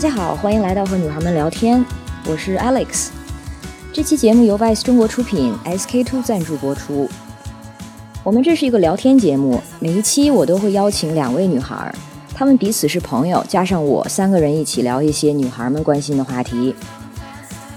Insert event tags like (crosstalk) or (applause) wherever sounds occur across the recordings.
大家好，欢迎来到和女孩们聊天，我是 Alex。这期节目由 VICE 中国出品，SK Two 赞助播出。我们这是一个聊天节目，每一期我都会邀请两位女孩，她们彼此是朋友，加上我三个人一起聊一些女孩们关心的话题，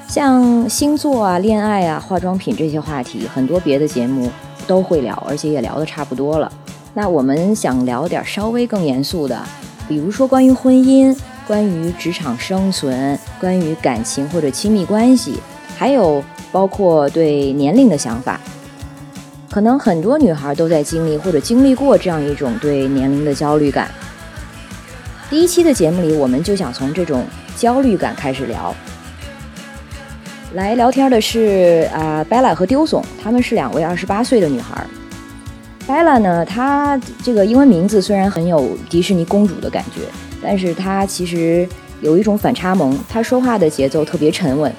像星座啊、恋爱啊、化妆品这些话题，很多别的节目都会聊，而且也聊得差不多了。那我们想聊点稍微更严肃的，比如说关于婚姻。关于职场生存，关于感情或者亲密关系，还有包括对年龄的想法，可能很多女孩都在经历或者经历过这样一种对年龄的焦虑感。第一期的节目里，我们就想从这种焦虑感开始聊。来聊天的是啊，Bella 和丢总，他们是两位二十八岁的女孩。Bella 呢，她这个英文名字虽然很有迪士尼公主的感觉。但是他其实有一种反差萌，他说话的节奏特别沉稳。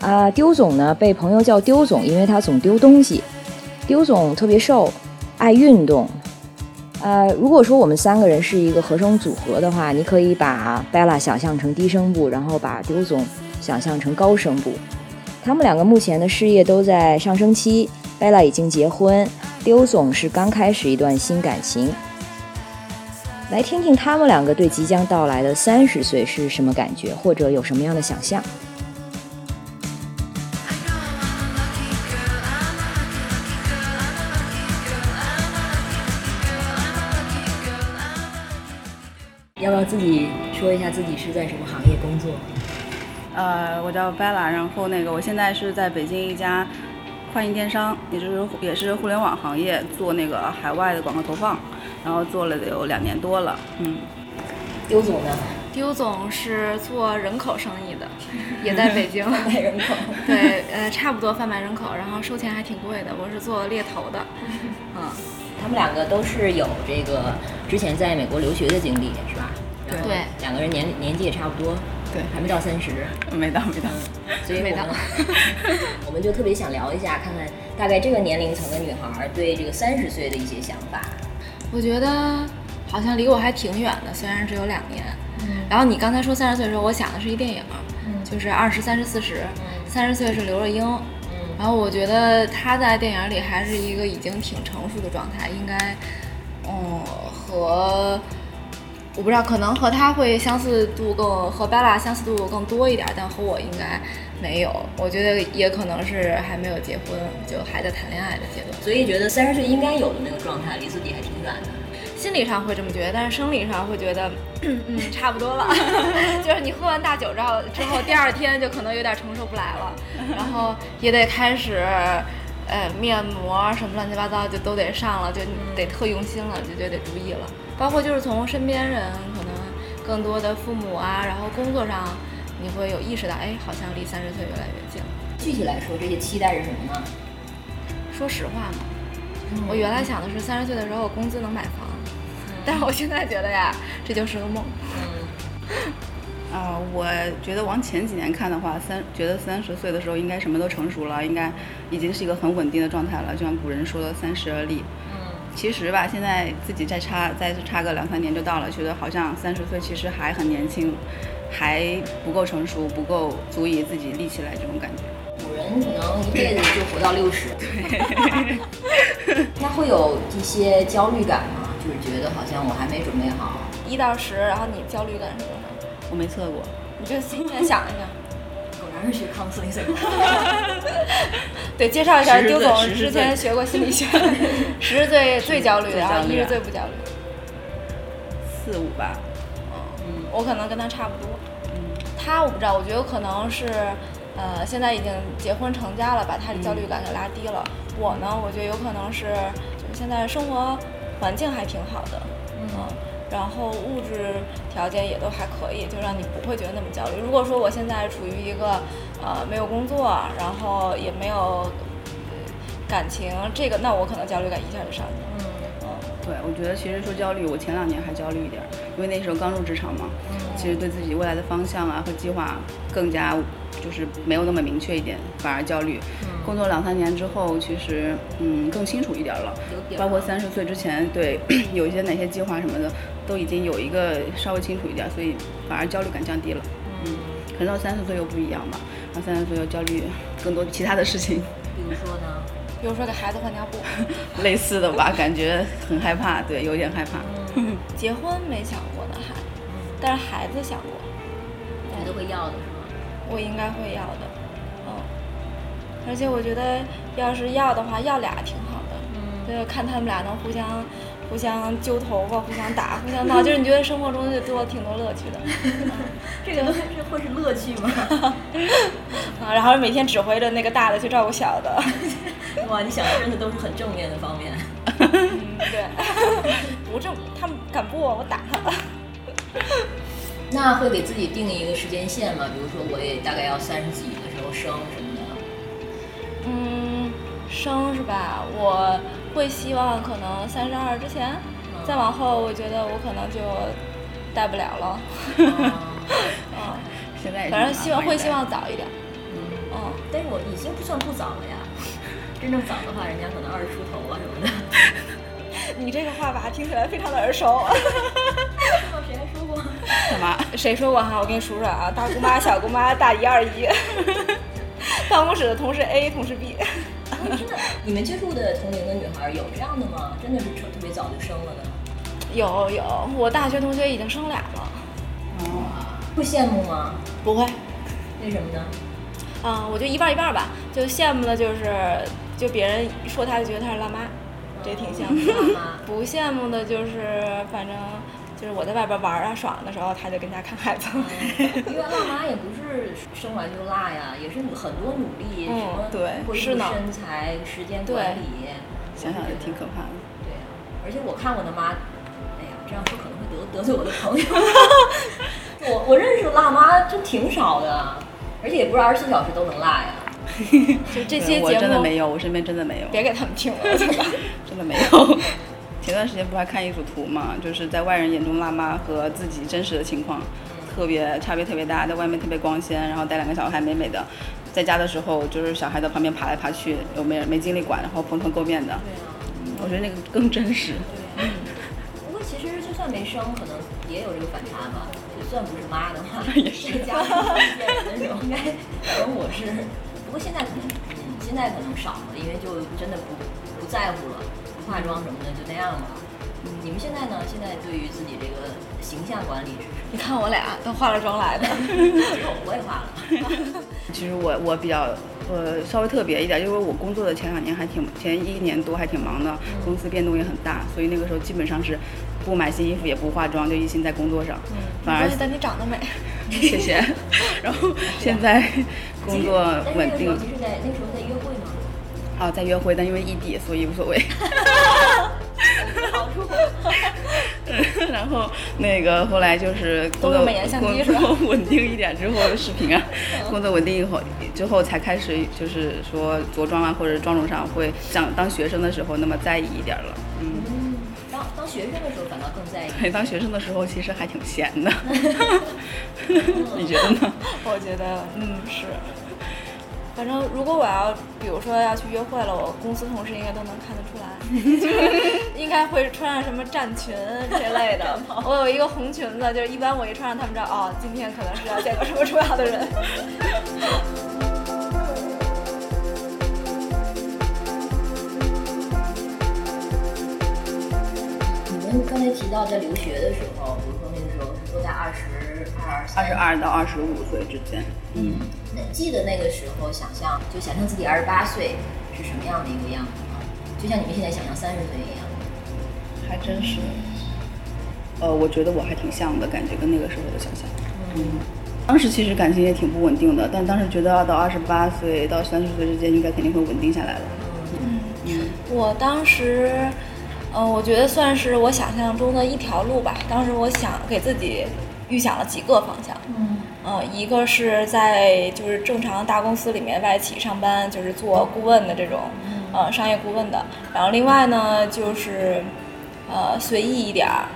啊，丢总呢被朋友叫丢总，因为他总丢东西。丢总特别瘦，爱运动。呃，如果说我们三个人是一个和声组合的话，你可以把 Bella 想象成低声部，然后把丢总想象成高声部。他们两个目前的事业都在上升期，Bella 已经结婚，丢总是刚开始一段新感情。来听听他们两个对即将到来的三十岁是什么感觉，或者有什么样的想象。要不要自己说一下自己是在什么行业工作？呃，我叫 Bella，然后那个我现在是在北京一家跨境电商，也就是也是互联网行业做那个海外的广告投放。然后做了有两年多了，嗯。丢总呢？丢总是做人口生意的，(laughs) 也在北京卖人口。(laughs) 对，呃，差不多贩卖人口，然后收钱还挺贵的。我是做猎头的，(laughs) 嗯。他们两个都是有这个之前在美国留学的经历，是吧？对。两个人年年纪也差不多，对，还没到三十，没到没到，所以没到。我们就特别想聊一下，看看大概这个年龄层的女孩对这个三十岁的一些想法。我觉得好像离我还挺远的，虽然只有两年。嗯。然后你刚才说三十岁的时候，我想的是一电影，就是二十三十四十，三十岁是刘若英。嗯。然后我觉得她在电影里还是一个已经挺成熟的状态，应该，嗯，和我不知道，可能和她会相似度更和 Bella 相似度更多一点，但和我应该没有。我觉得也可能是还没有结婚，就还在谈恋爱的阶段。所以觉得三十岁应该有的那个状态，离自己还挺远的。心理上会这么觉得，但是生理上会觉得，(clears throat) 嗯，(laughs) 差不多了。(laughs) 就是你喝完大酒之后，之后第二天就可能有点承受不来了，(laughs) 然后也得开始，呃，面膜什么乱七八糟就都得上了，就得特用心了，就觉得得注意了。包括就是从身边人，可能更多的父母啊，然后工作上，你会有意识到，哎，好像离三十岁越来越近了。具体来说，这些期待是什么呢？说实话嘛，我原来想的是三十岁的时候工资能买房，但是我现在觉得呀，这就是个梦。嗯，啊，(laughs) 我觉得往前几年看的话，三觉得三十岁的时候应该什么都成熟了，应该已经是一个很稳定的状态了，就像古人说的“三十而立”。嗯，其实吧，现在自己再差再差个两三年就到了，觉得好像三十岁其实还很年轻，还不够成熟，不够足以自己立起来这种感觉。古人可能一辈子就活到六十，对 (laughs) 那会有一些焦虑感吗？就是觉得好像我还没准备好。一到十，然后你焦虑感是多少？我没测过，你就心里面想一想。果然是学康斯理学。(laughs) 对，介绍一下，丢总之前学过心理学。十是最最焦虑 (laughs) 的，然后一是最不焦虑。四五吧。嗯，我可能跟他差不多。嗯，他我不知道，我觉得可能是。呃，现在已经结婚成家了，把他的焦虑感给拉低了。我呢，我觉得有可能是，就是现在生活环境还挺好的，嗯，然后物质条件也都还可以，就让你不会觉得那么焦虑。如果说我现在处于一个呃没有工作，然后也没有感情，这个那我可能焦虑感一下就上去了。嗯，对，我觉得其实说焦虑，我前两年还焦虑一点儿，因为那时候刚入职场嘛，其实对自己未来的方向啊和计划更加就是没有那么明确一点，反而焦虑。工作两三年之后，其实嗯更清楚一点了包括了三十岁之前，对 (coughs) 有一些哪些计划什么的，都已经有一个稍微清楚一点，所以反而焦虑感降低了。嗯，可能到三十岁又不一样吧，然后三十岁又焦虑更多其他的事情。比如说呢？比如说给孩子换尿布，(laughs) 类似的吧，感觉很害怕，对，有点害怕。(laughs) 结婚没想过但是孩子想过，觉得会要的是吗？我应该会要的，嗯，而且我觉得要是要的话，要俩挺好的，嗯就是看他们俩能互相互相揪头发、互相打、互相闹，(laughs) 就是你觉得生活中就多挺多乐趣的，(laughs) 这个这会是乐趣吗？(laughs) 啊，然后每天指挥着那个大的去照顾小的，哇，你想的真的都是很正面的方面。嗯，对，不正，他们敢不我，我打他们。那会给自己定一个时间线吗？比如说，我也大概要三十几的时候生什么的。嗯，生是吧？我会希望可能三十二之前，再往后，我觉得我可能就带不了了。(laughs) 嗯，现在反正希望会希望早一点。嗯，嗯，但是我已经不算不早了呀。真正早的话，人家可能二十出头啊什么的。(laughs) 你这个话吧，听起来非常的耳熟。(laughs) 干嘛？谁说过哈？我给你数数啊，大姑妈、小姑妈、大姨、二姨，(laughs) 办公室的同事 A、同事 B。真的，你们接触的同龄的女孩有这样的吗？真的是特特别早就生了的？有有，我大学同学已经生俩了。哦，会羡慕吗？不会，为什么呢？啊、我就一半一半吧。就羡慕的就是，就别人说她就觉得她是辣妈，这也挺羡慕的。(laughs) 不羡慕的就是，反正就是我在外边玩啊爽的时候，他就跟家看孩子。因为 (laughs) 辣妈也不是生完就辣呀，也是很多努力，嗯什么对恢复是呢身材、时间管理，想想也挺可怕的。对啊，而且我看我的妈，哎呀，这样说可能会得得罪我的朋友。(laughs) 我我认识的辣妈真挺少的，而且也不是二十四小时都能辣呀。(laughs) 就这些节目，真的没有，我身边真的没有，别给他们听。真的没有。前段时间不还看一组图嘛，就是在外人眼中辣妈和自己真实的情况特别差别特别大，在外面特别光鲜，然后带两个小孩美美的，在家的时候就是小孩在旁边爬来爬去，又没没精力管，然后蓬头垢面的。对啊，我觉得那个更真实。不过其实就算没生，可能也有这个反差吧。就算不是妈的话，(laughs) 也是在家里见人的时候，应该可能我是。不过现在可能，嗯，现在可能少了，因为就真的不不在乎了，不化妆什么的就那样吧。嗯，你们现在呢？现在对于自己这个形象管理是什么？你看我俩都化了妆来的，其实我我也化了。(laughs) 其实我我比较呃稍微特别一点，因为我工作的前两年还挺前一年多还挺忙的，公司变动也很大，所以那个时候基本上是不买新衣服也不化妆，就一心在工作上。反而没关系但你长得美。(laughs) 谢谢。(laughs) 然后现在工作稳定但是那个时候，在那个时候在约会吗？啊，在约会，但因为异地，所以无所谓。好处。然后那个后来就是工作稳定一点之后，视频啊，工作稳定以后之后才开始就是说着装啊或者妆容上会像当学生的时候那么在意一点了。嗯，嗯，当当学生的时候反倒更在意。对，当学生的时候其实还挺闲的。(laughs) 你觉得呢？我觉得，嗯，是。反正如果我要，比如说要去约会了，我公司同事应该都能看得出来，(laughs) 就是应该会穿上什么战裙这类的。(laughs) 我有一个红裙子，就是一般我一穿上，他们知道哦，今天可能是要见个什么重要的人。你们刚才提到在留学的时候，比如说那个时候是都在二十二、二十二到二十五岁之间。嗯，那记得那个时候想象，就想象自己二十八岁是什么样的一个样子吗？就像你们现在想象三十岁一样。还真是。呃，我觉得我还挺像的感觉，跟那个时候的想象。嗯，当时其实感情也挺不稳定的，但当时觉得要到二十八岁到三十岁之间，应该肯定会稳定下来了。嗯，我当时，嗯、我觉得算是我想象中的一条路吧。当时我想给自己预想了几个方向。嗯呃，一个是在就是正常大公司里面外企上班，就是做顾问的这种，呃，商业顾问的。然后另外呢，就是，呃随意一点儿，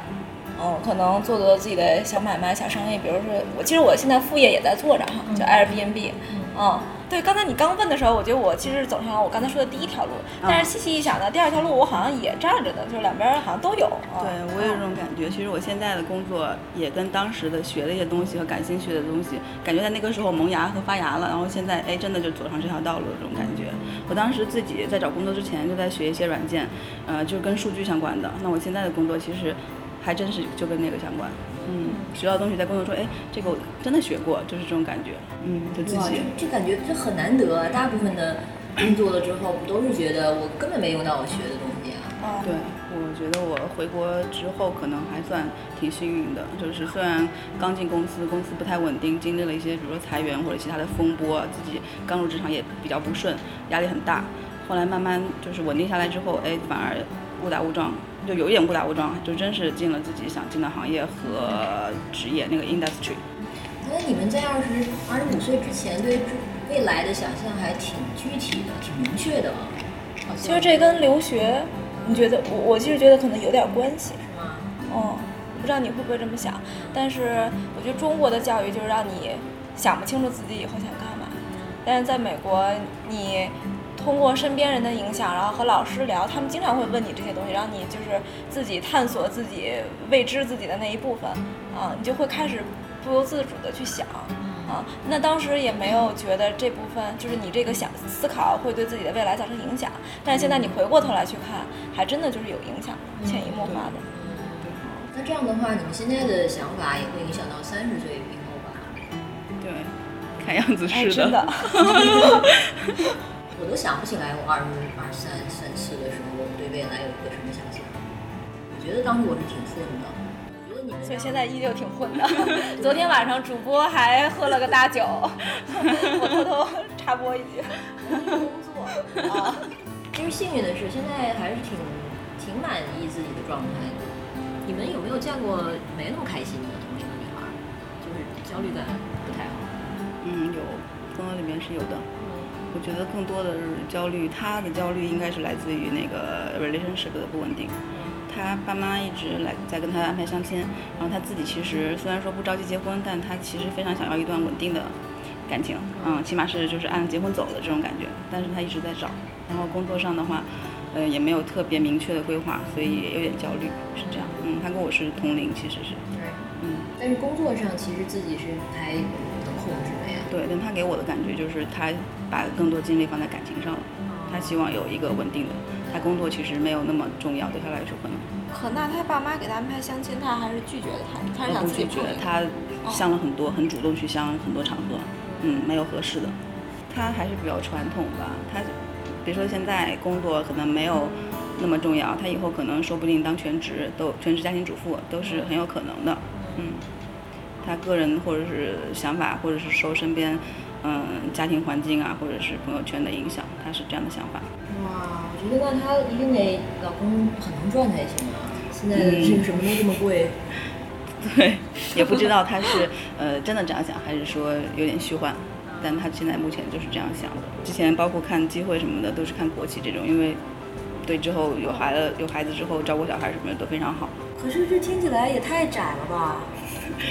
嗯，可能做做自己的小买卖、小生意，比如说我其实我现在副业也在做着哈，就 Airbnb，嗯。对，刚才你刚问的时候，我觉得我其实走上了我刚才说的第一条路，但是细细一想呢，第二条路我好像也站着的，就是两边好像都有。对我也有这种感觉。其实我现在的工作也跟当时的学的一些东西和感兴趣的东西，感觉在那个时候萌芽和发芽了，然后现在哎，真的就走上这条道路的这种感觉。我当时自己在找工作之前就在学一些软件，呃，就是跟数据相关的。那我现在的工作其实还真是就跟那个相关。嗯，学到东西在工作中，哎，这个我真的学过，就是这种感觉。嗯，就自己。这感觉这很难得，大部分的工作了之后，不都是觉得我根本没用到我学的东西啊？啊，对，我觉得我回国之后可能还算挺幸运的，就是虽然刚进公司，公司不太稳定，经历了一些比如说裁员或者其他的风波，自己刚入职场也比较不顺，压力很大。后来慢慢就是稳定下来之后，哎，反而误打误撞。就有一点误打误撞，就真是进了自己想进的行业和职业那个 industry。那你们在二十二十五岁之前对未来的想象还挺具体的，挺明确的。其实这跟留学，你觉得我我其实觉得可能有点关系。是吗？嗯，不知道你会不会这么想？但是我觉得中国的教育就是让你想不清楚自己以后想干嘛，但是在美国你。通过身边人的影响，然后和老师聊，他们经常会问你这些东西，让你就是自己探索自己未知自己的那一部分，啊，你就会开始不由自主的去想，啊，那当时也没有觉得这部分就是你这个想思考会对自己的未来造成影响，但是现在你回过头来去看，还真的就是有影响，潜移默化的。那这样的话，你们现在的想法也会影响到三十岁以后吧？对，看样子是真的。我都想不起来，我二十二三三四的时候，我对未来有一个什么想象？我觉得当时我是挺混的，我觉得你们所以现在依旧挺混的。(laughs) 昨天晚上主播还喝了个大酒，(laughs) 我偷偷插播一句，工作啊。(laughs) 其实幸运的是，现在还是挺挺满意自己的状态的。你们有没有见过没那么开心的同龄的女孩？就是焦虑感不太好。嗯，有，朋友里面是有的。我觉得更多的是焦虑，他的焦虑应该是来自于那个 relationship 的不稳定。他爸妈一直来在跟他安排相亲，然后他自己其实虽然说不着急结婚，但他其实非常想要一段稳定的感情，嗯，起码是就是按结婚走的这种感觉。但是他一直在找，然后工作上的话，呃，也没有特别明确的规划，所以也有点焦虑，是这样。嗯，他跟我是同龄，其实是。对。嗯。但是工作上其实自己是还。对，但他给我的感觉就是他。把更多精力放在感情上了，他希望有一个稳定的。他工作其实没有那么重要，对他来说可能。可那他爸妈给他安排相亲，他还是拒绝的。他他是想自己拒绝，他相了很多，很主动去相很多场合，嗯，没有合适的。他还是比较传统吧。他比如说现在工作可能没有那么重要，他以后可能说不定当全职，都全职家庭主妇都是很有可能的。嗯，他个人或者是想法，或者是受身边。嗯，家庭环境啊，或者是朋友圈的影响，他是这样的想法。哇，我觉得那他一定得老公很能赚才行啊！现在这个什么都这么贵。(laughs) 对，也不知道他是呃真的这样想，还是说有点虚幻。但他现在目前就是这样想的。之前包括看机会什么的，都是看国企这种，因为对之后有孩子有孩子之后照顾小孩什么的都非常好。可是这听起来也太窄了吧？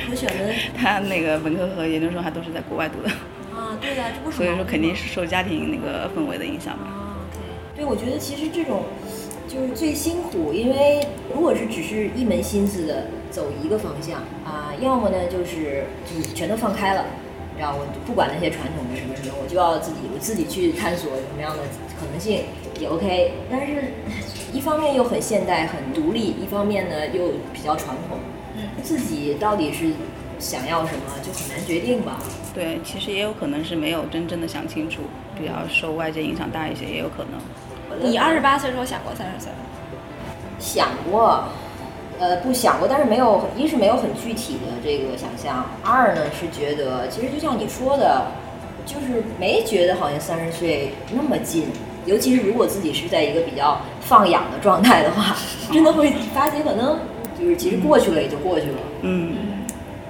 我选的 (laughs) 他那个本科和研究生还都是在国外读的。啊，对呀，这不所以说肯定是受家庭那个氛围的影响吧。对，我觉得其实这种就是最辛苦，因为如果是只是一门心思的走一个方向啊，要么呢就是就是全都放开了，然后我不管那些传统的什么什么，我就要自己我自己去探索什么样的可能性也 OK。但是，一方面又很现代很独立，一方面呢又比较传统，自己到底是想要什么就很难决定吧。对，其实也有可能是没有真正的想清楚，比较受外界影响大一些，也有可能。你二十八岁时候想过三十岁吗？想过，呃，不想过，但是没有，一是没有很具体的这个想象，二呢是觉得，其实就像你说的，就是没觉得好像三十岁那么近，尤其是如果自己是在一个比较放养的状态的话，真的会发觉可能就是其实过去了也就过去了。嗯。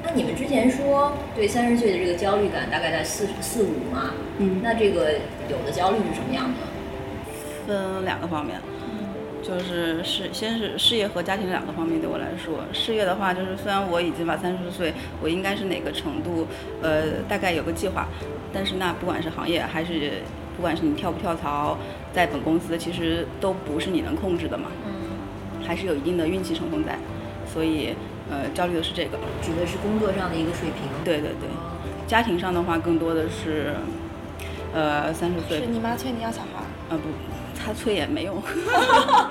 那你们之前说对三十岁的这个焦虑感大概在四四五嘛？嗯，那这个有的焦虑是什么样的？分两个方面，就是事先是事业和家庭两个方面对我来说，事业的话就是虽然我已经把三十岁，我应该是哪个程度，呃，大概有个计划，但是那不管是行业还是不管是你跳不跳槽，在本公司其实都不是你能控制的嘛，嗯，还是有一定的运气成分在，所以呃焦虑的是这个，指的是工作上的一个水平。对对对，家庭上的话更多的是，呃三十岁是你妈催你要小孩儿？呃不，她催也没用，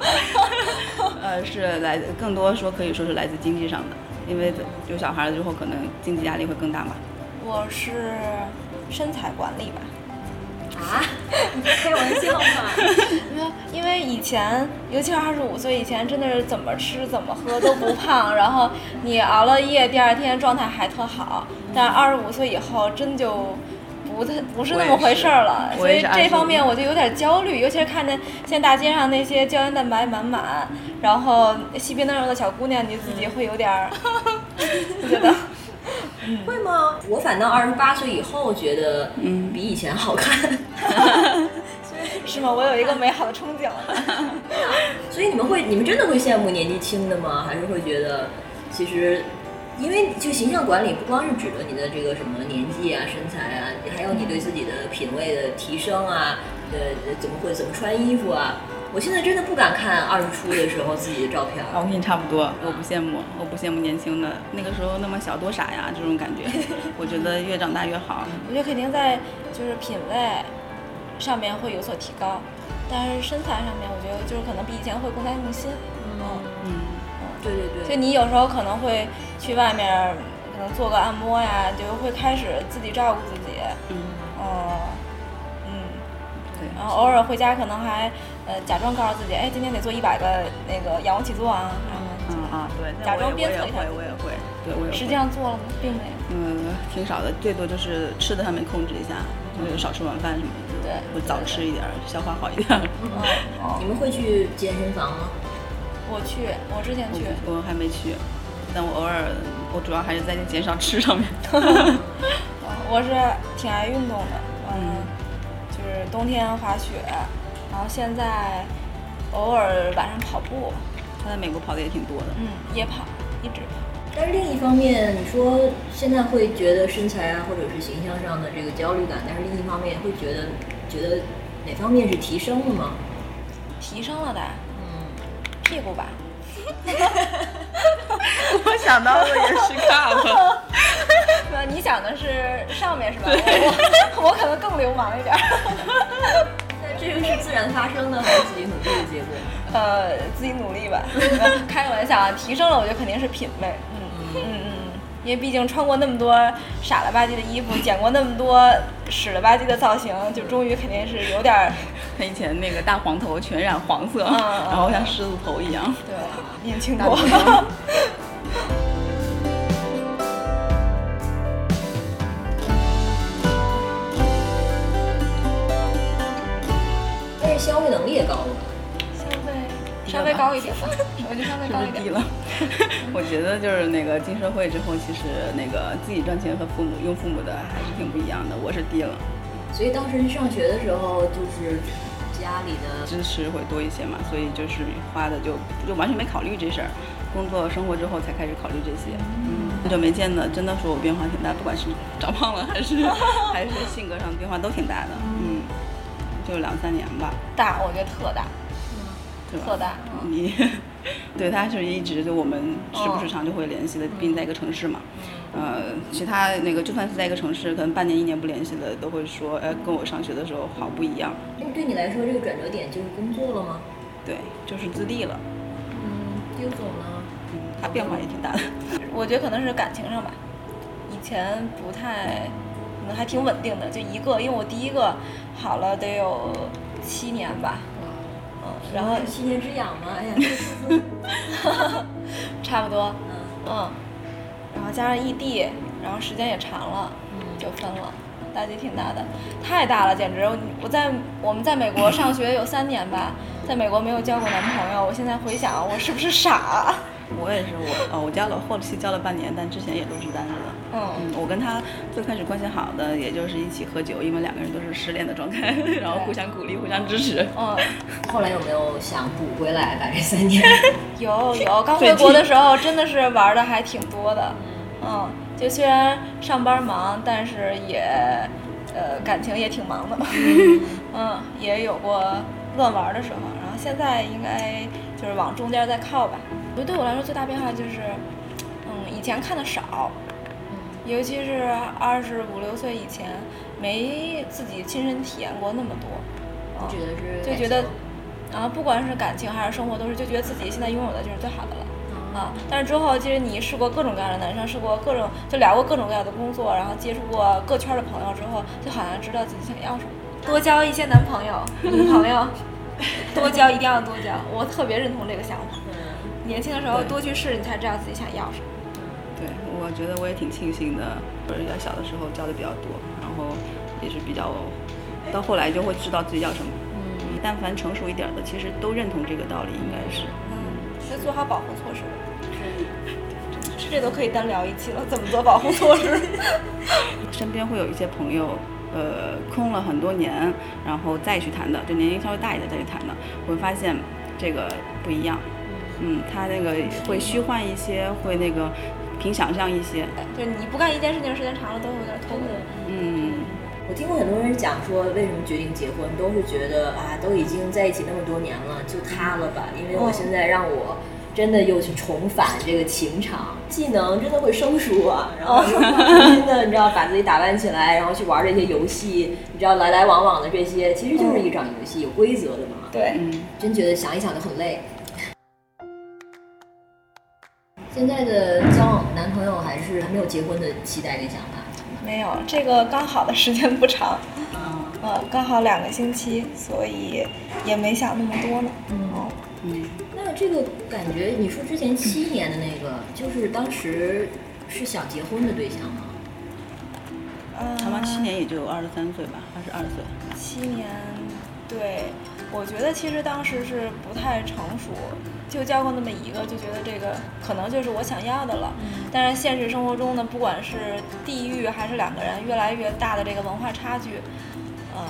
(laughs) 呃是来更多说可以说是来自经济上的，因为有小孩了之后，可能经济压力会更大嘛。我是身材管理吧。啊？开玩笑嘛？没有，因为以前，尤其是二十五岁以前，真的是怎么吃怎么喝都不胖，然后你熬了夜，第二天状态还特好。但二十五岁以后，真就不太不是那么回事儿了，所以这方面我就有点焦虑，尤其是看见现在大街上那些胶原蛋白满满，然后细皮嫩肉的小姑娘，你自己会有点儿，(laughs) 就觉得会吗？我反倒二十八岁以后觉得，嗯比以前好看。(laughs) 是吗？我有一个美好的憧憬了。(laughs) 所以你们会，你们真的会羡慕年纪轻的吗？还是会觉得，其实，因为就形象管理不光是指的你的这个什么年纪啊、身材啊，还有你对自己的品味的提升啊，呃，怎么会怎么穿衣服啊。我现在真的不敢看二十出的时候自己的照片啊，我跟你差不多，我不羡慕，我不羡慕年轻的，那个时候那么小多傻呀，这种感觉。(laughs) 我觉得越长大越好。我觉得肯定在就是品味上面会有所提高，但是身材上面，我觉得就是可能比以前会更加用心。嗯，嗯，对对对，就你有时候可能会去外面，可能做个按摩呀，就会开始自己照顾自己。嗯，嗯嗯，对。然后偶尔回家可能还呃假装告诉自己，哎，今天得做一百个那个仰卧起坐啊，然后嗯啊，对，那假装我也我也会，鞭策一下我也会，对我也会。实际上做了吗？并没有。嗯，挺少的，最多就是吃的上面控制一下，就是少吃晚饭什么的，对会早吃一点儿，消化好一点 (laughs) 你们会去健身房吗？我去，我之前去。我我还没去，但我偶尔，我主要还是在减少吃上面。(laughs) 嗯我是挺爱运动的，嗯，就是冬天滑雪，然后现在偶尔晚上跑步，他在美国跑的也挺多的。嗯，也跑，一直跑。但是另一方面，你说现在会觉得身材啊，或者是形象上的这个焦虑感，但是另一方面会觉得，觉得哪方面是提升了吗？提升了的，嗯，屁股吧。(laughs) 我想到的也是 cup。(laughs) 那你想的是上面是吧？我我 (laughs) 我可能更流氓一点这个是自然发生的，还是自己努力的结果？(laughs) 呃，自己努力吧。(laughs) 开个玩笑啊，提升了，我觉得肯定是品味。嗯嗯嗯嗯，因为毕竟穿过那么多傻了吧唧的衣服，剪过那么多屎了吧唧的造型，就终于肯定是有点儿他以前那个大黄头全染黄色，然后像狮子头一样。对年轻过。(laughs) 消费能力也高了。消费稍微高一点吧，我觉得稍微高一点。(laughs) 低了？(laughs) 我觉得就是那个进社会之后，其实那个自己赚钱和父母用父母的还是挺不一样的。我是低了，所以当时上学的时候，就是家里的支持会多一些嘛，所以就是花的就就完全没考虑这事儿。工作生活之后才开始考虑这些。嗯，很久没见的，真的说我变化挺大，不管是长胖了还是 (laughs) 还是性格上变化都挺大的。嗯，就两三年吧。大，我觉得特大？特大。你对他是一直就我们时不时常就会联系的，毕竟在一个城市嘛。呃，其他那个就算是在一个城市，可能半年一年不联系的，都会说，呃，跟我上学的时候好不一样。那对你来说，这个转折点就是工作了吗？对，就是自立了。嗯，丁总呢？嗯，他变化也挺大的。(laughs) 我觉得可能是感情上吧，以前不太，可能还挺稳定的，就一个，因为我第一个好了得有七年吧，嗯，然后七年之痒吗？哎呀，(laughs) 差不多，嗯嗯，然后加上异地，然后时间也长了，嗯就分了，打击挺大的，太大了，简直！我在我们在美国上学有三年吧，在美国没有交过男朋友，我现在回想，我是不是傻？我也是，我哦，我交了后期交了半年，但之前也都是单着的。嗯我跟他最开始关系好的，也就是一起喝酒，因为两个人都是失恋的状态，(laughs) 然后互相鼓励，互相支持。嗯，(laughs) 后来有没有想补回来？把这三年？(laughs) 有有，刚回国的时候真的是玩的还挺多的，嗯，就虽然上班忙，但是也呃感情也挺忙的，嗯，也有过乱玩的时候，然后现在应该就是往中间再靠吧。我觉得对我来说最大变化就是，嗯，以前看的少，尤其是二十五六岁以前，没自己亲身体验过那么多，嗯觉得是就觉得，啊，不管是感情还是生活，都是就觉得自己现在拥有的就是最好的了。啊，但是之后其实你试过各种各样的男生，试过各种就聊过各种各样的工作，然后接触过各圈的朋友之后，就好像知道自己想要什么。多交一些男朋友、女朋友，(laughs) 多交一定要多交，我特别认同这个想法。年轻的时候多去试，你才知道自己想要什么。对，我觉得我也挺庆幸的，或者在小的时候交的比较多，然后也是比较，到后来就会知道自己要什么。嗯，但凡成熟一点的，其实都认同这个道理，应该是。嗯，就做好保护措施。是，这都可以单聊一期了，怎么做保护措施？(laughs) 身边会有一些朋友，呃，空了很多年，然后再去谈的，就年龄稍微大一点再去谈的，我会发现这个不一样。嗯，他那个会虚幻一些，会那个凭想象一些。就是你不干一件事情时间长了，都有点头疼。嗯，我听过很多人讲说，为什么决定结婚，都是觉得啊，都已经在一起那么多年了，就他了吧，因为我现在让我。真的又去重返这个情场，技能真的会生疏啊，然后重新的，你知道把自己打扮起来，然后去玩这些游戏，你知道来来往往的这些，其实就是一场游戏，有规则的嘛。对，嗯，真觉得想一想就很累。现在的交往男朋友还是还没有结婚的期待跟想法？没有，这个刚好的时间不长，呃，刚好两个星期，所以也没想那么多呢。嗯嗯，那这个感觉，你说之前七年的那个，就是当时是想结婚的对象吗？嗯，谈完七年也就二十三岁吧，二十二岁。七年，对，我觉得其实当时是不太成熟，就交过那么一个，就觉得这个可能就是我想要的了。但是现实生活中呢，不管是地域还是两个人越来越大的这个文化差距，呃，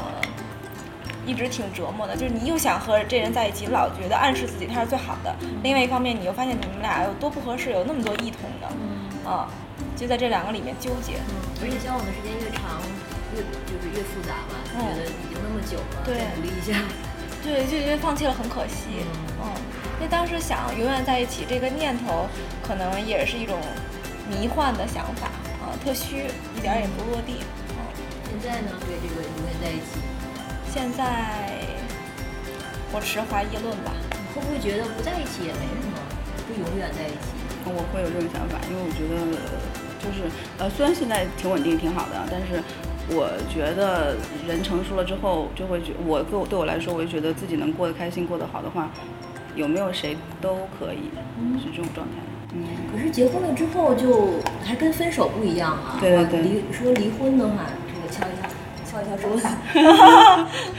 一直挺折磨的。就是你又想和这人在一起，老觉得暗示自己他是最好的；另外一方面，你又发现你们俩有多不合适，有那么多异同的，啊、就在这两个里面纠结。而且交往的时间越长，越就是越复杂嘛，就觉得已经那么久了，对再努力一下。对，就觉得放弃了很可惜。嗯，当时想永远在一起这个念头，可能也是一种迷幻的想法啊，特虚，一点儿也不落地。嗯，现在呢，对这个永远在一起，嗯现在我持怀疑论吧。你会不会觉得不在一起也没什么，不永远在一起？我会有这种想法，因为我觉得就是呃，虽然现在挺稳定、挺好的，但是我觉得人成熟了之后，就会觉我对我对我来说，我就觉得自己能过得开心、过得好的话，有没有谁都可以，是这种状态。嗯，可是结婚了之后就还跟分手不一样啊。对对对离说离婚的话，这个敲一敲，敲一敲桌子。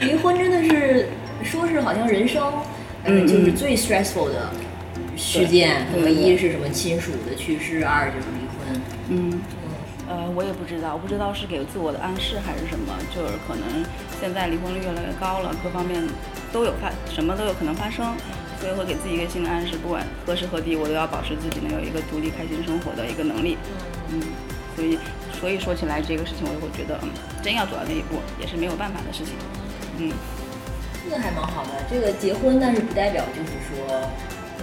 (laughs) 离婚真的是说是好像人生，嗯，嗯就是最 stressful 的事件。可能对对对一是什么亲属的去世，二就是离婚。嗯，呃，我也不知道，我不知道是给自我的暗示还是什么，就是可能现在离婚率越来越高了，各方面都有发，什么都有可能发生，所以会给自己一个心理暗示，不管何时何地，我都要保持自己能有一个独立开心生活的一个能力。嗯，所以所以说起来这个事情，我就会觉得，嗯，真要走到那一步，也是没有办法的事情。嗯，这个还蛮好的，这个结婚，但是不代表就是说。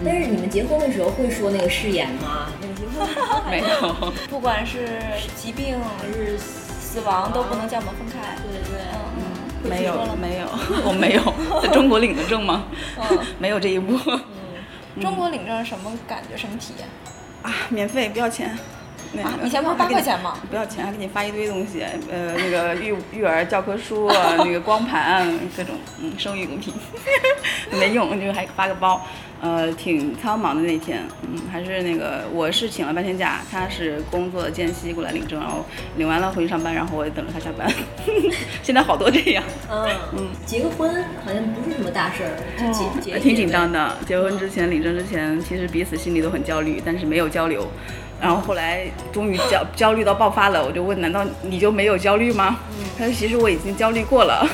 但是你们结婚的时候会说那个誓言吗？那个结婚没有。不管是疾病还是死亡，都不能将我们分开。对对对，嗯，没有没有，(laughs) 我没有，在中国领的证吗？嗯 (laughs) 没有这一步。中国领证是什么感觉？什么体验？啊，免费不要钱。那以前不是八块钱吗？不要钱，还给你发一堆东西，呃，那个育育儿教科书啊，(laughs) 那个光盘，各种嗯生育用品，没用，就还发个包。呃，挺苍忙的那天，嗯，还是那个我是请了半天假，他是工作的间隙过来领证，然后领完了回去上班，然后我也等着他下班。(laughs) 现在好多这样，嗯嗯，结个婚好像不是什么大事儿，结结挺紧张的。结婚之前领证之前，其实彼此心里都很焦虑，但是没有交流。然后后来终于焦焦虑到爆发了，我就问：难道你就没有焦虑吗？他说：其实我已经焦虑过了。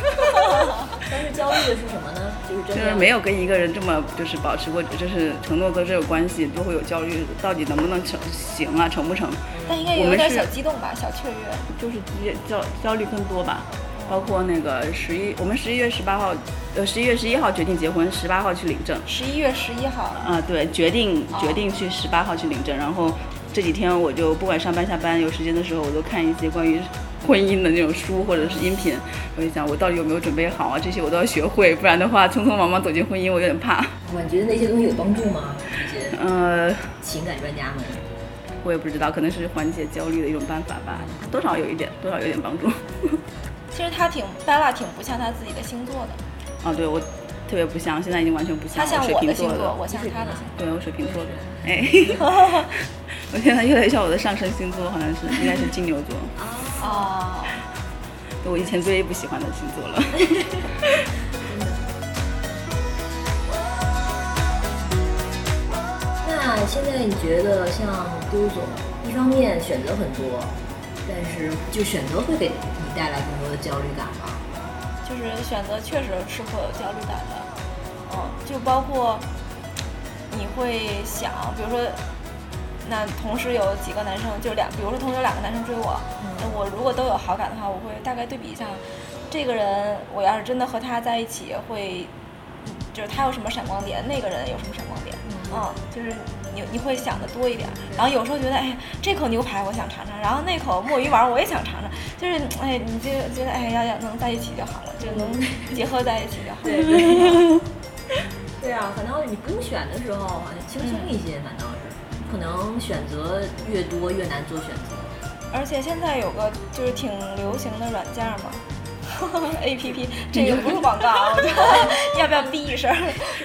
(laughs) 但是焦虑的是什么呢？就是没有跟一个人这么就是保持过，就是承诺过这个关系，都会有焦虑，到底能不能成行啊，成不成？但应该有点小激动吧，小雀跃，就是焦焦虑更多吧。包括那个十一，我们十一月十八号，呃，十一月十一号决定结婚，十八号去领证。十一月十一号。啊，对，决定决定去十八号去领证，然后这几天我就不管上班下班有时间的时候，我都看一些关于。婚姻的那种书或者是音频，我就想我到底有没有准备好啊？这些我都要学会，不然的话 (laughs) 匆匆忙忙走进婚姻，我有点怕。你觉得那些东西有帮助吗？这些呃，情感专家们，我也不知道，可能是缓解焦虑的一种办法吧，多少有一点，多少有点帮助。其实他挺 Bella 挺不像他自己的星座的。哦，对我特别不像，现在已经完全不像。他像我的星座，我像他的星座。对，我水瓶座的。(laughs) 哎，我现在越来越像我的上升星座，好像是应该是金牛座。(laughs) 哦，我以前最不喜欢的星座了。(laughs) 那现在你觉得像丢总，一方面选择很多，但是就选择会给你带来更多的焦虑感吗？就是选择确实是会有焦虑感的，嗯，就包括你会想，比如说。那同时有几个男生，就两，比如说同时有两个男生追我，那我如果都有好感的话，我会大概对比一下，这个人我要是真的和他在一起，会，就是他有什么闪光点，那个人有什么闪光点，嗯，就是你你会想的多一点，然后有时候觉得，哎，这口牛排我想尝尝，然后那口墨鱼丸我也想尝尝，就是哎，你就觉得哎，要要能在一起就好了，就能结合在一起就好。了对。(laughs) 对啊，可能你不用选的时候好像轻松一些，反倒是。可能选择越多越难做选择，而且现在有个就是挺流行的软件嘛 (laughs) A P P，这个不是广告，啊，(laughs) 要不要逼一声？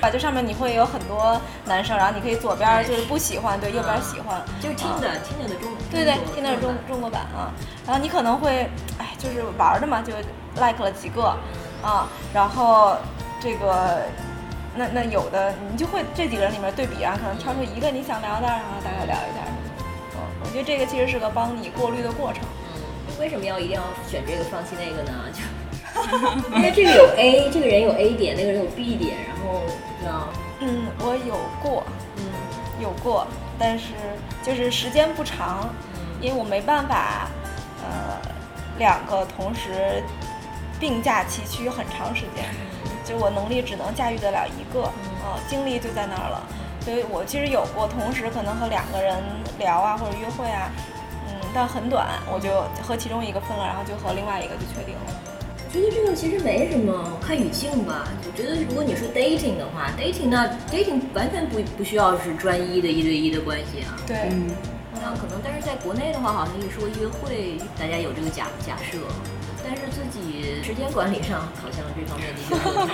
吧，就上面你会有很多男生，然后你可以左边就是不喜欢，对，右边喜欢，就是听的听的中，对对，听的是中中国版啊。然后你可能会，哎，就是玩的嘛，就 like 了几个啊，然后这个。那那有的你就会这几个人里面对比啊，可能挑出一个你想聊的，然后大概聊一下。嗯，我觉得这个其实是个帮你过滤的过程。嗯，为什么要一定要选这个放弃那个呢？就 (laughs) (laughs) 因为这个有 A，这个人有 A 点，那个人有 B 点，然后知道？嗯，我有过，嗯，有过，但是就是时间不长，因为我没办法，呃，两个同时并驾齐驱很长时间。就我能力只能驾驭得了一个，啊，精力就在那儿了，所以我其实有过同时可能和两个人聊啊或者约会啊，嗯，但很短，我就和其中一个分了，然后就和另外一个就确定了。我觉得这个其实没什么，看语境吧。我觉得如果你说 dating 的话，dating 那 dating 完全不不需要是专一的一对一的关系啊。对，那可能，但是在国内的话，好像一说约会，大家有这个假假设。但是自己时间管理上好像这方面的一些挑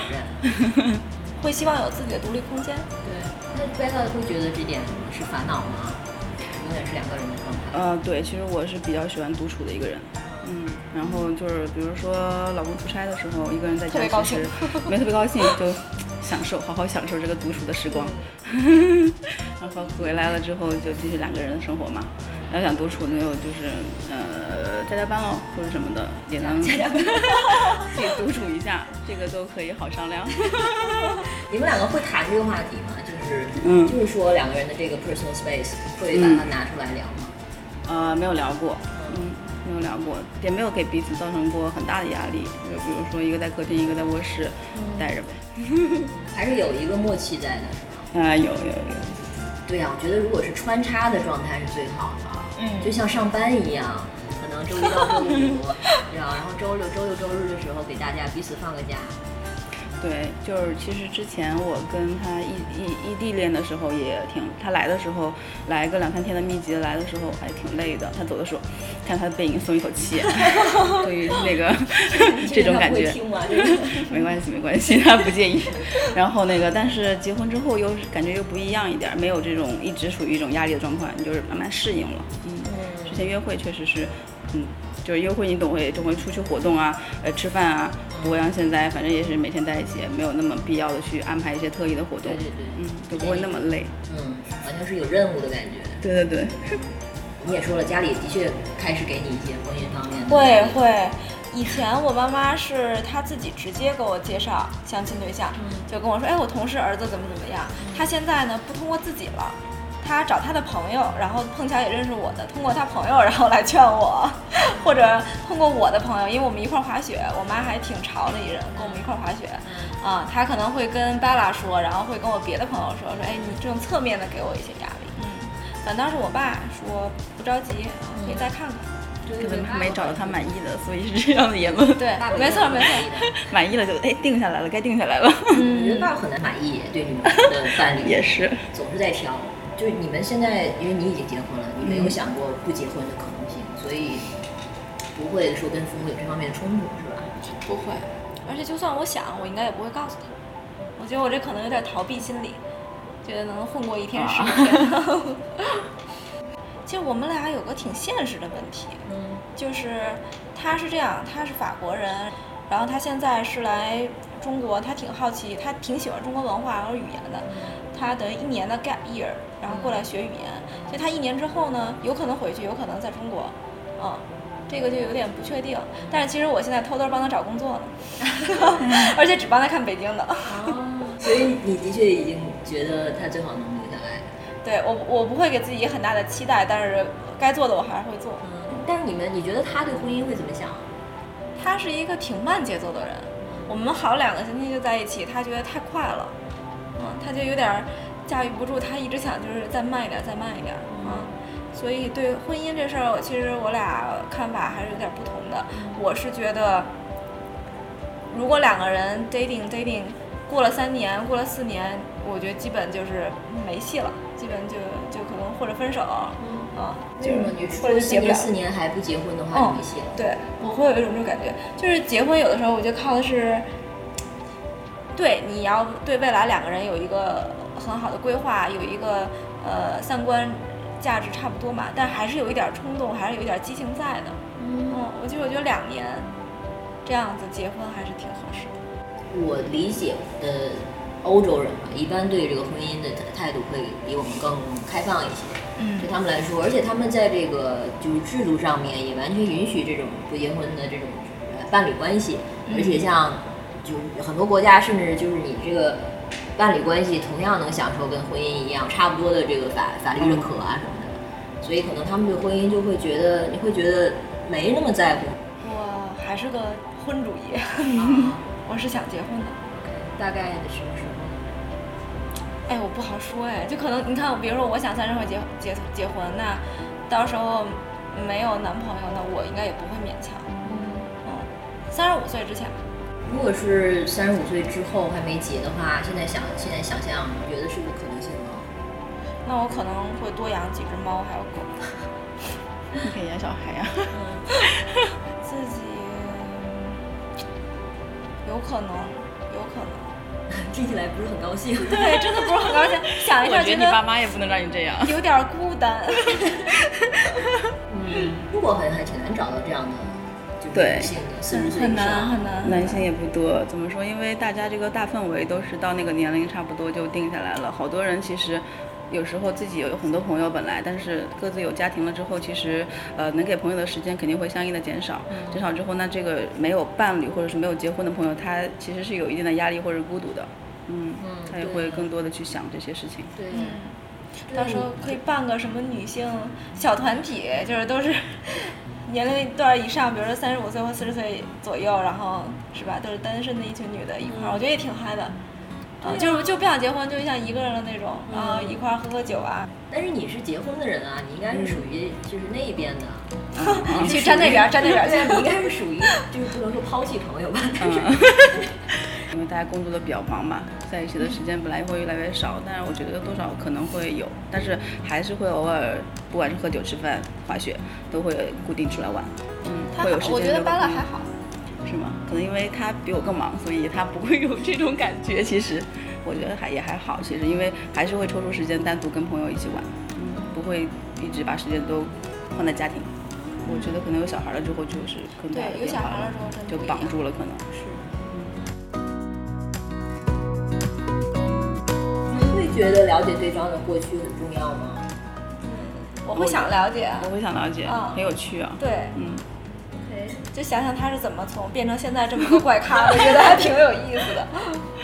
战，(laughs) 会希望有自己的独立空间。对，那 Bella 会觉得这点是烦恼吗？永远是两个人的状态。呃，对，其实我是比较喜欢独处的一个人。嗯，然后就是比如说老公出差的时候，一个人在家其实 (laughs) 没特别高兴，就享受好好享受这个独处的时光。(laughs) 然后回来了之后就继续两个人的生活嘛。要想独处，那就就是呃加加班喽，或者什么的，也能自己 (laughs) 独处一下，这个都可以好商量。你们两个会谈这个话题吗？就是嗯，就是说两个人的这个 personal space 会把它拿出来聊吗？呃，没有聊过，嗯，没有聊过，也没有给彼此造成过很大的压力。就比如说一个在客厅，一个在卧室待着呗，(laughs) 还是有一个默契在的，是吗？啊，有有有。对呀，我觉得如果是穿插的状态是最好的。嗯，就像上班一样，可能周一到周五，(laughs) 然后然后周六、周六、周日的时候给大家彼此放个假。对，就是其实之前我跟他异异异地恋的时候也挺，他来的时候来个两三天的密集来的时候还挺累的。他走的时候，看他的背影松一口气，(laughs) 对于 (laughs) 那个这种感觉，(laughs) 没关系没关系，他不介意。然后那个，但是结婚之后又感觉又不一样一点，没有这种一直处于一种压力的状况，你就是慢慢适应了。嗯，之前约会确实是，嗯。就是约会，你总会总会出去活动啊，呃，吃饭啊，不会像现在，反正也是每天在一起，没有那么必要的去安排一些特意的活动，对对对，嗯，就不会那么累，嗯，好像是有任务的感觉，对对对。(laughs) 你也说了，家里的确开始给你一些婚姻方面的，会会，以前我妈妈是她自己直接给我介绍相亲对象，就跟我说，哎，我同事儿子怎么怎么样，她现在呢不通过自己了。他找他的朋友，然后碰巧也认识我的，通过他朋友，然后来劝我，(laughs) 或者通过我的朋友，因为我们一块滑雪，我妈还挺潮的一人，跟我们一块滑雪，啊，他可能会跟 Bella 说，然后会跟我别的朋友说，说，哎，你这种侧面的给我一些压力，嗯，反倒是我爸说不着急，可以再看看，可能没找到他满意的，所以是这样的言论，对，没错没错，满意了就哎定下来了，该定下来了，嗯，人爸很难满意，对女的伴侣 (laughs) 也是，总是在挑。就是你们现在，因为你已经结婚了，你没有想过不结婚的可能性，所以不会说跟父母有这方面的冲突，是吧？不会，而且就算我想，我应该也不会告诉他。我觉得我这可能有点逃避心理，觉得能混过一天是一天。(laughs) 其实我们俩有个挺现实的问题，嗯，就是他是这样，他是法国人，然后他现在是来中国，他挺好奇，他挺喜欢中国文化和语言的。他等于一年的 gap year，然后过来学语言，所以他一年之后呢，有可能回去，有可能在中国，嗯，这个就有点不确定。但是其实我现在偷偷帮他找工作呢，(laughs) 而且只帮他看北京的。哦，(laughs) 所以你的确已经觉得他最好能留下来。对我，我不会给自己很大的期待，但是该做的我还是会做。嗯，但是你们，你觉得他对婚姻会怎么想？他是一个挺慢节奏的人，我们好两个星期就在一起，他觉得太快了。嗯，他就有点驾驭不住，他一直想就是再慢一点，再慢一点，嗯，所以对婚姻这事儿，我其实我俩看法还是有点不同的。我是觉得，如果两个人 dating dating 过了三年，过了四年，我觉得基本就是没戏了，基本就就可能或者分手，嗯，就是或者结不了。四年还不结婚的话，就没戏了。对，我会有一种这种感觉，就是结婚有的时候，我觉得靠的是。对，你要对未来两个人有一个很好的规划，有一个呃三观价值差不多嘛，但还是有一点冲动，还是有一点激情在的。嗯，我就我觉得两年这样子结婚还是挺合适的。我理解的欧洲人嘛，一般对这个婚姻的态度会比我们更开放一些。嗯，对他们来说，而且他们在这个就是制度上面也完全允许这种不结婚的这种伴侣关系，而且像。就很多国家，甚至就是你这个伴侣关系，同样能享受跟婚姻一样差不多的这个法法律认可啊什么的，所以可能他们对婚姻就会觉得，你会觉得没那么在乎。我还是个婚主义，(laughs) 我是想结婚的，大概什么时候？哎，我不好说哎，就可能你看，比如说我想三十岁结结结婚，那到时候没有男朋友，那我应该也不会勉强。嗯嗯，三十五岁之前吧。如果是三十五岁之后还没结的话，现在想现在想想，你觉得是不是可能性吗？那我可能会多养几只猫还有狗。你可以养小孩呀。自己有可能，有可能。(laughs) 听起来不是很高兴。对，真的不是很高兴。(laughs) 想一下，觉得你爸妈也不能让你这样。有点孤单。(laughs) 嗯，不过还还挺难找到这样的。对，很难很难，男性也不多。怎么说？因为大家这个大氛围都是到那个年龄差不多就定下来了。好多人其实有时候自己有很多朋友本来，但是各自有家庭了之后，其实呃能给朋友的时间肯定会相应的减少。减少之后，那这个没有伴侣或者是没有结婚的朋友，他其实是有一定的压力或者孤独的。嗯，他也会更多的去想这些事情。对，到时候可以办个什么女性小团体，就是都是。年龄段以上，比如说三十五岁或四十岁左右，然后是吧，都是单身的一群女的一块儿，我觉得也挺嗨的。啊，就是就不想结婚，就像一个人的那种啊，一块儿喝喝酒啊。但是你是结婚的人啊，你应该是属于就是那边的，(laughs) 你去站那边，站那边。对，你应该是属于就是不能说抛弃朋友吧，但是因为大家工作都比较忙嘛，在一起的时间本来会越来越少，但是我觉得多少可能会有，但是还是会偶尔，不管是喝酒、吃饭、滑雪，都会固定出来玩。嗯，会有时间。我觉得巴乐还好。是吗？可能因为他比我更忙，所以他不会有这种感觉。其实，我觉得还也还好。其实，因为还是会抽出时间单独跟朋友一起玩，不会一直把时间都放在家庭。我觉得可能有小孩了之后，就是更大的有小孩了之后就绑住了，可能是。觉得了解对方的过去很重要吗？嗯，我会想了解。我会想了解，很有趣啊。对，嗯。就想想他是怎么从变成现在这么个怪咖的，觉得还挺有意思的。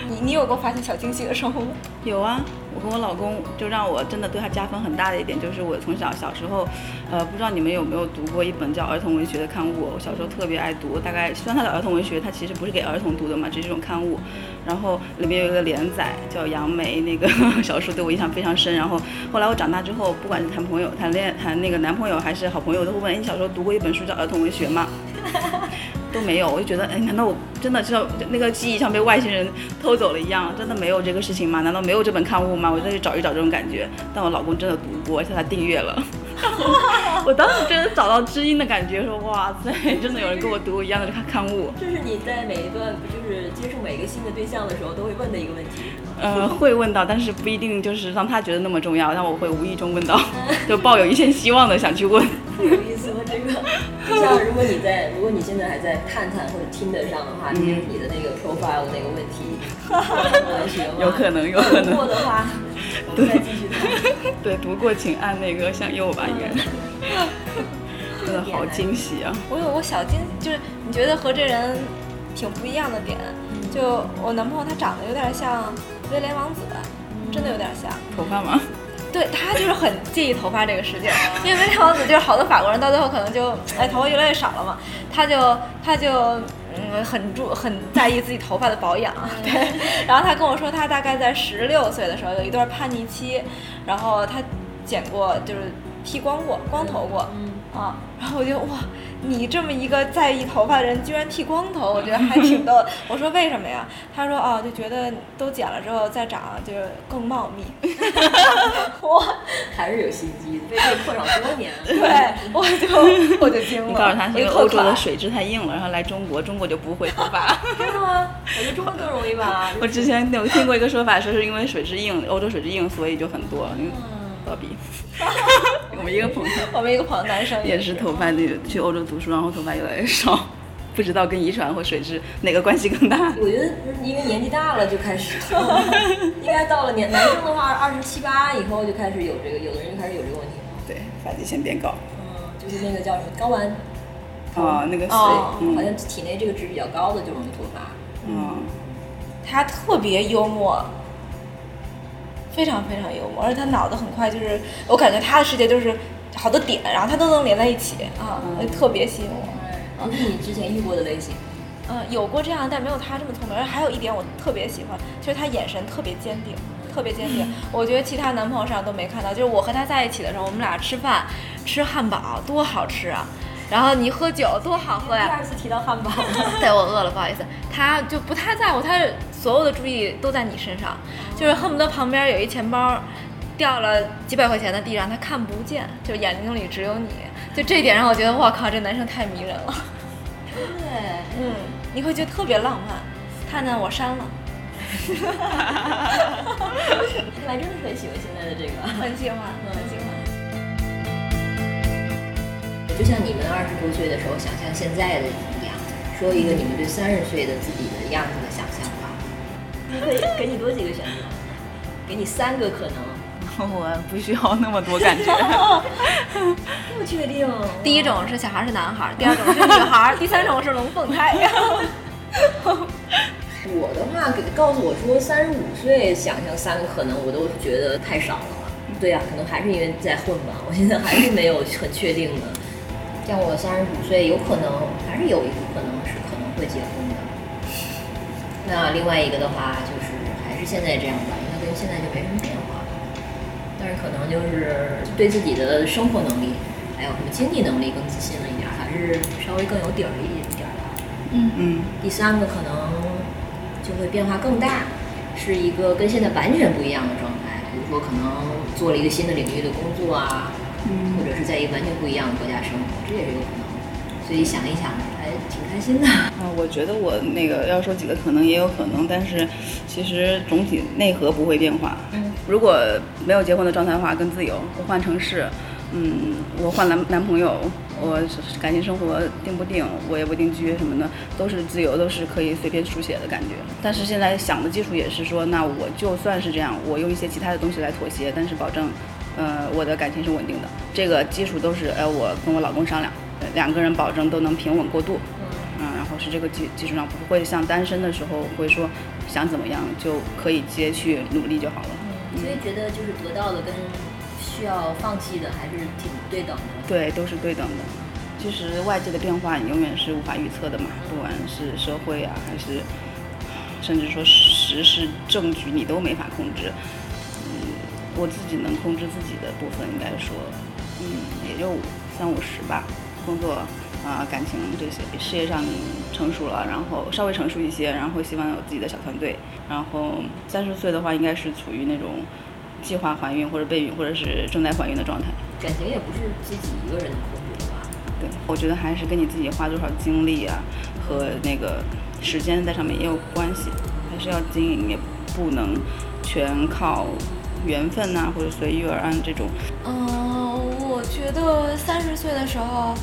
你你有过发现小惊喜的时候吗？有啊，我跟我老公就让我真的对他加分很大的一点，就是我从小小时候，呃，不知道你们有没有读过一本叫儿童文学的刊物，我小时候特别爱读。大概虽然它的儿童文学，它其实不是给儿童读的嘛，只是这种刊物。然后里面有一个连载叫杨梅，那个 (laughs) 小说对我印象非常深。然后后来我长大之后，不管是谈朋友、谈恋、谈那个男朋友还是好朋友，都会问：你小时候读过一本书叫儿童文学吗？都没有，我就觉得，哎，难道我真的就那个记忆像被外星人偷走了一样？真的没有这个事情吗？难道没有这本刊物吗？我再去找一找这种感觉。但我老公真的读过，而且他订阅了。(laughs) 我当时真的找到知音的感觉，说哇塞，真的有人跟我读一样的刊刊物。这是你在每一段就是接触每一个新的对象的时候都会问的一个问题。呃，会问到，但是不一定就是让他觉得那么重要，但我会无意中问到，(laughs) 就抱有一线希望的想去问。有意思了，这个。像如果你在，如果你现在还在探探或者听得上的话，你你的那个 profile 那个问题，有可能，有可能。过的话。对，对，读过请按那个向右吧，应该是。真的好惊喜啊！我有我小惊，就是你觉得和这人挺不一样的点，就我男朋友他长得有点像威廉王子，真的有点像。头发吗？(laughs) 对他就是很介意头发这个事情，因为威廉王子就是好多法国人到最后可能就哎头发越来越少了嘛，他就他就。嗯，很注很在意自己头发的保养，(laughs) 对。然后他跟我说，他大概在十六岁的时候有一段叛逆期，然后他剪过，就是剃光过，光头过，啊。然后我就哇。你这么一个在意头发的人，居然剃光头，我觉得还挺逗。(laughs) 我说为什么呀？他说哦，就觉得都剪了之后再长，就是更茂密。(laughs) 哇，(laughs) 还是有心机，被这困扰多年。对，我就我就惊了。你告诉他，因为欧洲的水质太硬了，然后来中国，中国就不会脱发。真的吗？我觉得中国更容易吧。我之前有听过一个说法，说是因为水质硬，欧洲水质硬，所以就很多。芭比，(laughs) 我们一个朋友，我们一个朋友男生也是头发那个去欧洲读书，然后头发越来越少，(laughs) 不知道跟遗传或水质哪个关系更大。我觉得因为年纪大了就开始，(laughs) 应该到了年男生的话二十七八以后就开始有这个，有的人就开始有这个问题了。对，发际线变高。嗯，就是那个叫什么睾丸。啊，那个哦，好像体内这个值比较高的就容易脱发。嗯，他特别幽默。非常非常幽默，而且他脑子很快，就是我感觉他的世界就是好多点，然后他都能连在一起啊，特别吸引我。不是你之前遇过的类型？嗯，有过这样，但没有他这么聪明。而且还有一点我特别喜欢，就是他眼神特别坚定，特别坚定。(laughs) 我觉得其他男朋友上都没看到，就是我和他在一起的时候，我们俩吃饭吃汉堡多好吃啊。然后你喝酒多好喝呀！第二次提到汉堡，(laughs) 对我饿了，不好意思。他就不太在乎，他所有的注意都在你身上，就是恨不得旁边有一钱包掉了几百块钱的地上，他看不见，就眼睛里只有你。就这一点让我觉得，我靠，这男生太迷人了。对，嗯，你会觉得特别浪漫。看呢，我删了。(laughs) 看来真的很喜欢现在的这个，很喜欢，很喜欢。就像你们二十多岁的时候想象现在的一样子，说一个你们对三十岁的自己的样子。可以给你多几个选择，给你三个可能。(laughs) 我不需要那么多感觉。(laughs) 不确定。第一种是小孩是男孩，第二种是女孩，第三种是龙凤胎。(laughs) 我的话，给告诉我说三十五岁想象三个可能，我都觉得太少了。对呀，可能还是因为在混吧，我现在还是没有很确定的。像我三十五岁，有可能还是有一个可能是可能会结婚的。那另外一个的话，就是还是现在这样吧，应该跟现在就没什么变化。但是可能就是对自己的生活能力，还有什么经济能力更自信了一点，还是稍微更有底儿一点吧。嗯嗯。第三个可能就会变化更大，是一个跟现在完全不一样的状态。比如说，可能做了一个新的领域的工作啊，或者是在一个完全不一样的国家生活，这也是有可能。所以想一想，还挺开心的。(laughs) 啊，我觉得我那个要说几个可能也有可能，但是其实总体内核不会变化。嗯，如果没有结婚的状态的话，更自由。我换城市，嗯，我换男男朋友，我感情生活定不定，我也不定居什么的，都是自由，都是可以随便书写的感觉。但是现在想的基础也是说，那我就算是这样，我用一些其他的东西来妥协，但是保证，呃，我的感情是稳定的。这个基础都是，呃，我跟我老公商量。两个人保证都能平稳过渡，是这个基基础上，不会像单身的时候会说想怎么样就可以直接去努力就好了。嗯，所以觉得就是得到的跟需要放弃的还是挺对等的。对，都是对等的。其实外界的变化你永远是无法预测的嘛，不管是社会啊，还是甚至说时事政局，你都没法控制。嗯，我自己能控制自己的部分，应该说，嗯，也就三五十吧。工作啊，感情这些，事业上成熟了，然后稍微成熟一些，然后希望有自己的小团队。然后三十岁的话，应该是处于那种计划怀孕或者备孕或者是正在怀孕的状态。感情也不是自己一个人能控制的吧？对，我觉得还是跟你自己花多少精力啊和那个时间在上面也有关系，还是要经营，也不能全靠缘分呐或者随遇而安这种。嗯，我觉得三十岁的时候。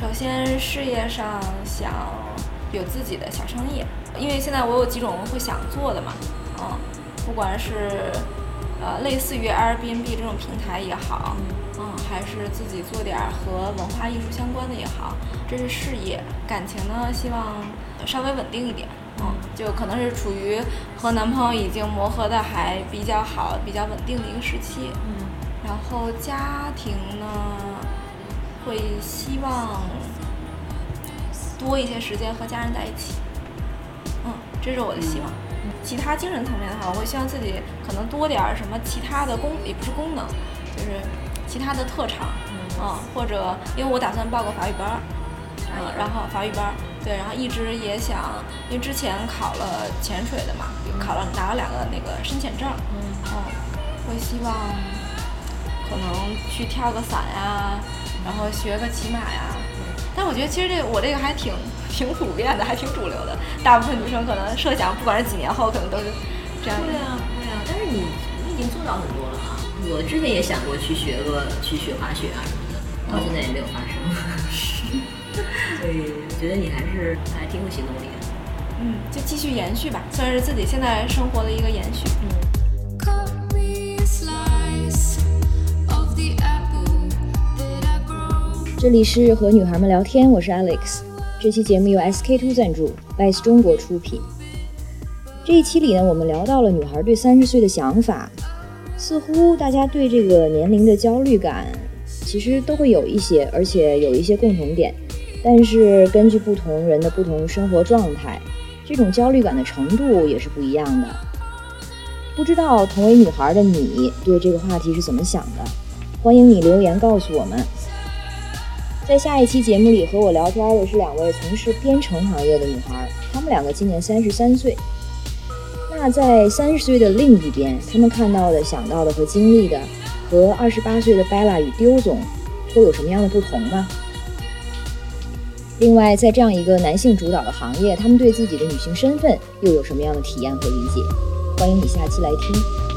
首先，事业上想有自己的小生意，因为现在我有几种会想做的嘛，嗯，不管是呃类似于 Airbnb 这种平台也好，嗯，还是自己做点和文化艺术相关的也好，这是事业。感情呢，希望稍微稳定一点，嗯，就可能是处于和男朋友已经磨合的还比较好、比较稳定的一个时期，嗯，然后家庭呢。会希望多一些时间和家人在一起，嗯，这是我的希望。其他精神层面的话，我会希望自己可能多点儿什么其他的功，也不是功能，就是其他的特长，嗯，或者因为我打算报个法语班儿，嗯，然后法语班儿，对，然后一直也想，因为之前考了潜水的嘛，考了拿了两个那个深潜证，嗯，会希望可能去跳个伞呀。然后学个骑马呀，但我觉得其实这我这个还挺 (laughs) 挺普遍的，还挺主流的。大部分女生可能设想，不管是几年后，可能都是这样。对啊，对啊。但是你你已经做到很多了啊！我之前也想过去学个去学滑雪啊什么的，到现在也没有发生。(laughs) 所以我觉得你还是还挺有行动力的。嗯，就继续延续吧，算是自己现在生活的一个延续。嗯。这里是和女孩们聊天，我是 Alex。这期节目由 SK Two 赞助，Vice 中国出品。这一期里呢，我们聊到了女孩对三十岁的想法。似乎大家对这个年龄的焦虑感，其实都会有一些，而且有一些共同点。但是根据不同人的不同生活状态，这种焦虑感的程度也是不一样的。不知道同为女孩的你对这个话题是怎么想的？欢迎你留言告诉我们。在下一期节目里和我聊天的是两位从事编程行业的女孩，她们两个今年三十三岁。那在三十岁的另一边，她们看到的、想到的和经历的，和二十八岁的 Bella 与丢总会有什么样的不同呢？另外，在这样一个男性主导的行业，她们对自己的女性身份又有什么样的体验和理解？欢迎你下期来听。